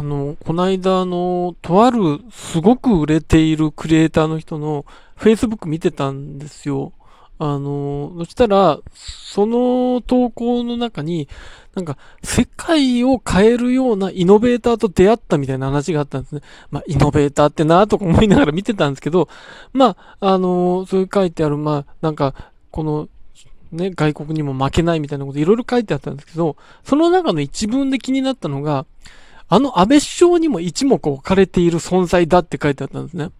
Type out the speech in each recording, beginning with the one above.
あの、この間、あの、とあるすごく売れているクリエイターの人の Facebook 見てたんですよ。あの、そしたら、その投稿の中に、なんか、世界を変えるようなイノベーターと出会ったみたいな話があったんですね。まあ、イノベーターってなとか思いながら見てたんですけど、まあ、あの、そういう書いてある、まあ、なんか、この、ね、外国にも負けないみたいなこといろいろ書いてあったんですけど、その中の一文で気になったのが、あの安倍首相にも一目置かれている存在だって書いてあったんですね。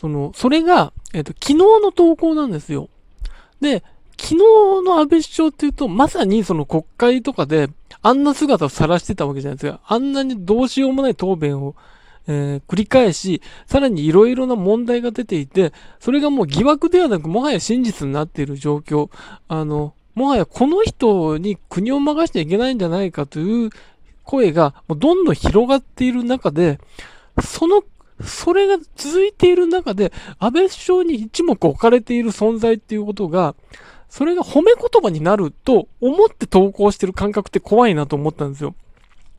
その、それが、えっ、と、昨日の投稿なんですよ。で、昨日の安倍首相っていうと、まさにその国会とかで、あんな姿を晒してたわけじゃないですか。あんなにどうしようもない答弁を、えー、繰り返し、さらにいろいろな問題が出ていて、それがもう疑惑ではなく、もはや真実になっている状況。あの、もはやこの人に国を任しちゃいけないんじゃないかという声がもうどんどん広がっている中で、そのそれが続いている中で、安倍首相に一目置かれている存在っていうことが、それが褒め言葉になると思って投稿してる感覚って怖いなと思ったんですよ。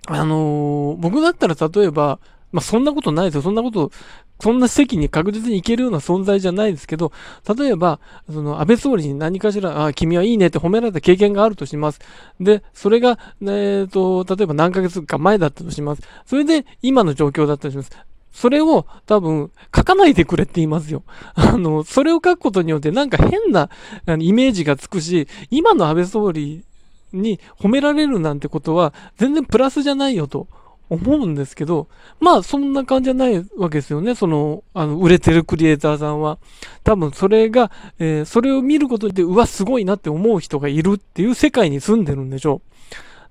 あのー、僕だったら例えば、まあ、そんなことないですよ。そんなこと、そんな席に確実に行けるような存在じゃないですけど、例えば、その安倍総理に何かしら、あ、君はいいねって褒められた経験があるとします。で、それが、えっ、と、例えば何ヶ月か前だったとします。それで、今の状況だったとします。それを多分書かないでくれって言いますよ。あの、それを書くことによってなんか変なイメージがつくし、今の安倍総理に褒められるなんてことは全然プラスじゃないよと思うんですけど、まあそんな感じじゃないわけですよね。その、あの、売れてるクリエイターさんは。多分それが、えー、それを見ることで、うわ、すごいなって思う人がいるっていう世界に住んでるんでしょ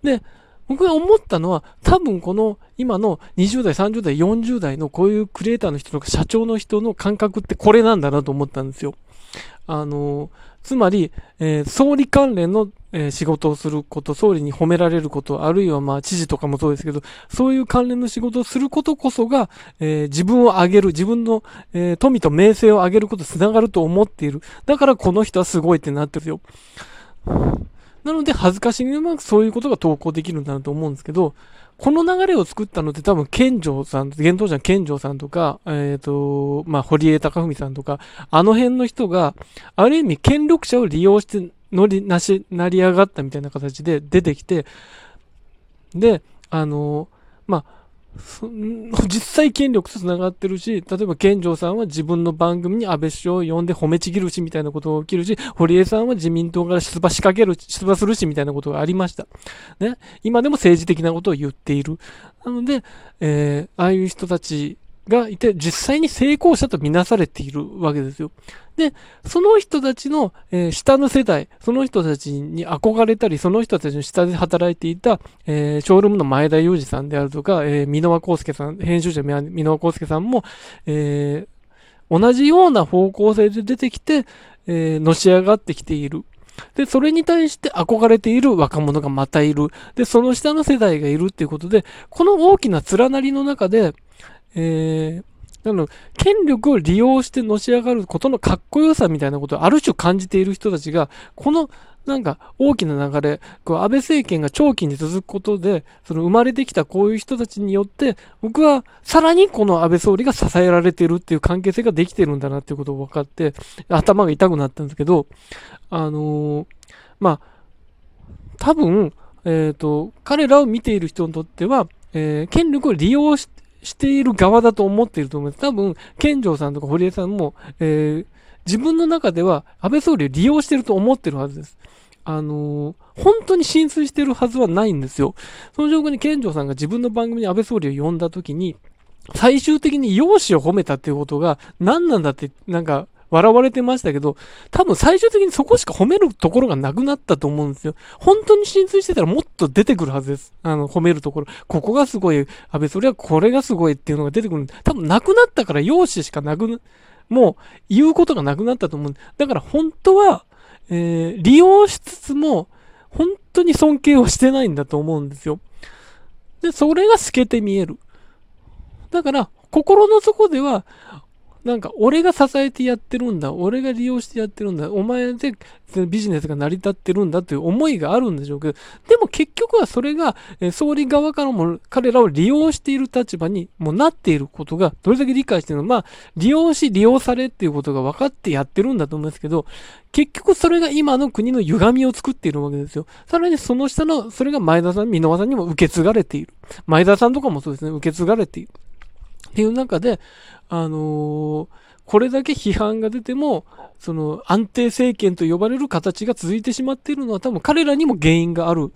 う。で、僕が思ったのは、多分この今の20代、30代、40代のこういうクリエイターの人とか社長の人の感覚ってこれなんだなと思ったんですよ。あの、つまり、えー、総理関連の、えー、仕事をすること、総理に褒められること、あるいはまあ知事とかもそうですけど、そういう関連の仕事をすることこそが、えー、自分を上げる、自分の、え富と名声を上げることにつながると思っている。だからこの人はすごいってなってるよ。なので、恥ずかしにうまくそういうことが投稿できるんだなと思うんですけど、この流れを作ったのって多分、健城さん、現当時の健城さんとか、えっ、ー、と、まあ、堀江貴文さんとか、あの辺の人が、ある意味、権力者を利用して乗り、なし、成り上がったみたいな形で出てきて、で、あの、まあ、実際権力と繋がってるし、例えば健城さんは自分の番組に安倍首相を呼んで褒めちぎるしみたいなことが起きるし、堀江さんは自民党から出馬仕掛ける、出馬するしみたいなことがありました。ね。今でも政治的なことを言っている。なので、えー、ああいう人たちがいて、実際に成功者とみなされているわけですよ。で、その人たちの、えー、下の世代、その人たちに憧れたり、その人たちの下で働いていた、えー、ショールームの前田裕二さんであるとか、えー、箕輪康介さん、編集者箕輪康介さんも、えー、同じような方向性で出てきて、えー、のし上がってきている。で、それに対して憧れている若者がまたいる。で、その下の世代がいるっていうことで、この大きな連なりの中で、えー、なの、権力を利用してのし上がることのかっこよさみたいなことをある種感じている人たちが、このなんか大きな流れ、こう安倍政権が長期に続くことで、その生まれてきたこういう人たちによって、僕はさらにこの安倍総理が支えられてるっていう関係性ができてるんだなっていうことを分かって、頭が痛くなったんですけど、あのー、まあ、多分、えっ、ー、と、彼らを見ている人にとっては、えー、権力を利用ししている側だと思っていると思います。多分、健城さんとか堀江さんも、えー、自分の中では安倍総理を利用していると思っているはずです。あのー、本当に浸水しているはずはないんですよ。その状況に健城さんが自分の番組に安倍総理を呼んだ時に、最終的に容姿を褒めたっていうことが何なんだって、なんか、笑われてましたけど、多分最終的にそこしか褒めるところがなくなったと思うんですよ。本当に浸水してたらもっと出てくるはずです。あの、褒めるところ。ここがすごい、安倍それはこれがすごいっていうのが出てくる。多分なくなったから容姿しかなく、もう言うことがなくなったと思う。だから本当は、えー、利用しつつも、本当に尊敬をしてないんだと思うんですよ。で、それが透けて見える。だから、心の底では、なんか、俺が支えてやってるんだ。俺が利用してやってるんだ。お前でビジネスが成り立ってるんだという思いがあるんでしょうけど、でも結局はそれが、総理側からも彼らを利用している立場にもなっていることが、どれだけ理解しているのまあ、利用し、利用されっていうことが分かってやってるんだと思うんですけど、結局それが今の国の歪みを作っているわけですよ。さらにその下の、それが前田さん、箕輪さんにも受け継がれている。前田さんとかもそうですね、受け継がれている。っていう中で、あのー、これだけ批判が出ても、その安定政権と呼ばれる形が続いてしまっているのは多分彼らにも原因がある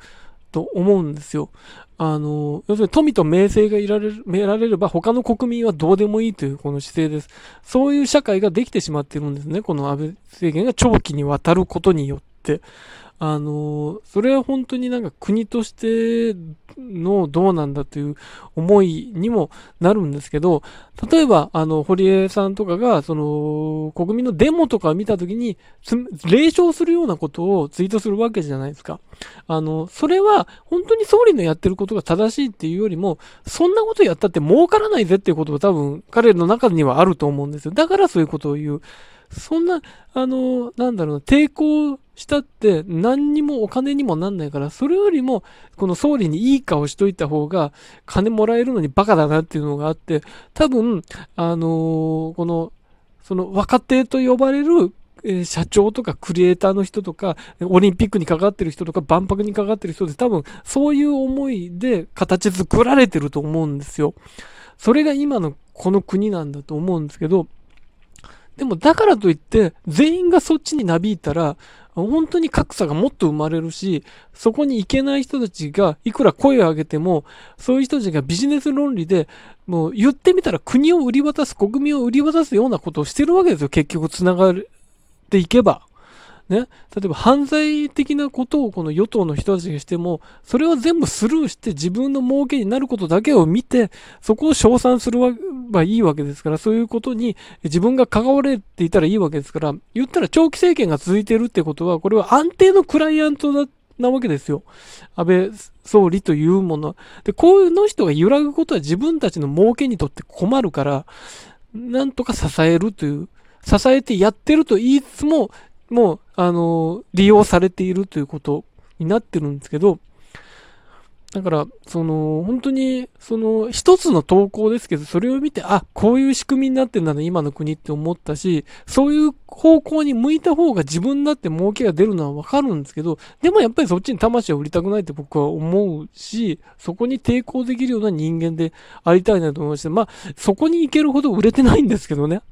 と思うんですよ。あの、要するに富と名声がいられる、得られれば他の国民はどうでもいいというこの姿勢です。そういう社会ができてしまっているんですね。この安倍政権が長期にわたることによって。あの、それは本当になんか国としてのどうなんだという思いにもなるんですけど、例えば、あの、堀江さんとかが、その、国民のデモとかを見たときに、霊障するようなことをツイートするわけじゃないですか。あの、それは、本当に総理のやってることが正しいっていうよりも、そんなことやったって儲からないぜっていうことが多分、彼の中にはあると思うんですよ。だからそういうことを言う。そんな、あの、なんだろうな、抵抗したって何にもお金にもなんないから、それよりも、この総理にいい顔しといた方が、金もらえるのにバカだなっていうのがあって、多分、あのこの、その若手と呼ばれるえ社長とかクリエイターの人とか、オリンピックに関わってる人とか、万博に関わってる人で、多分、そういう思いで形作られてると思うんですよ。それが今のこの国なんだと思うんですけど、でもだからといって、全員がそっちになびいたら、本当に格差がもっと生まれるし、そこに行けない人たちがいくら声を上げても、そういう人たちがビジネス論理で、もう言ってみたら国を売り渡す、国民を売り渡すようなことをしてるわけですよ。結局繋がっていけば。ね、例えば犯罪的なことをこの与党の人たちがしても、それを全部スルーして自分の儲けになることだけを見て、そこを称賛するばいいわけですから、そういうことに自分が関われていたらいいわけですから、言ったら長期政権が続いているってことは、これは安定のクライアントだなわけですよ。安倍総理というもの。で、こういうの人が揺らぐことは自分たちの儲けにとって困るから、なんとか支えるという、支えてやってると言いつつも、もう、あの、利用されているということになってるんですけど、だから、その、本当に、その、一つの投稿ですけど、それを見て、あ、こういう仕組みになってんだね、今の国って思ったし、そういう方向に向いた方が自分だって儲けが出るのはわかるんですけど、でもやっぱりそっちに魂を売りたくないって僕は思うし、そこに抵抗できるような人間でありたいなと思いまして、まあ、そこに行けるほど売れてないんですけどね。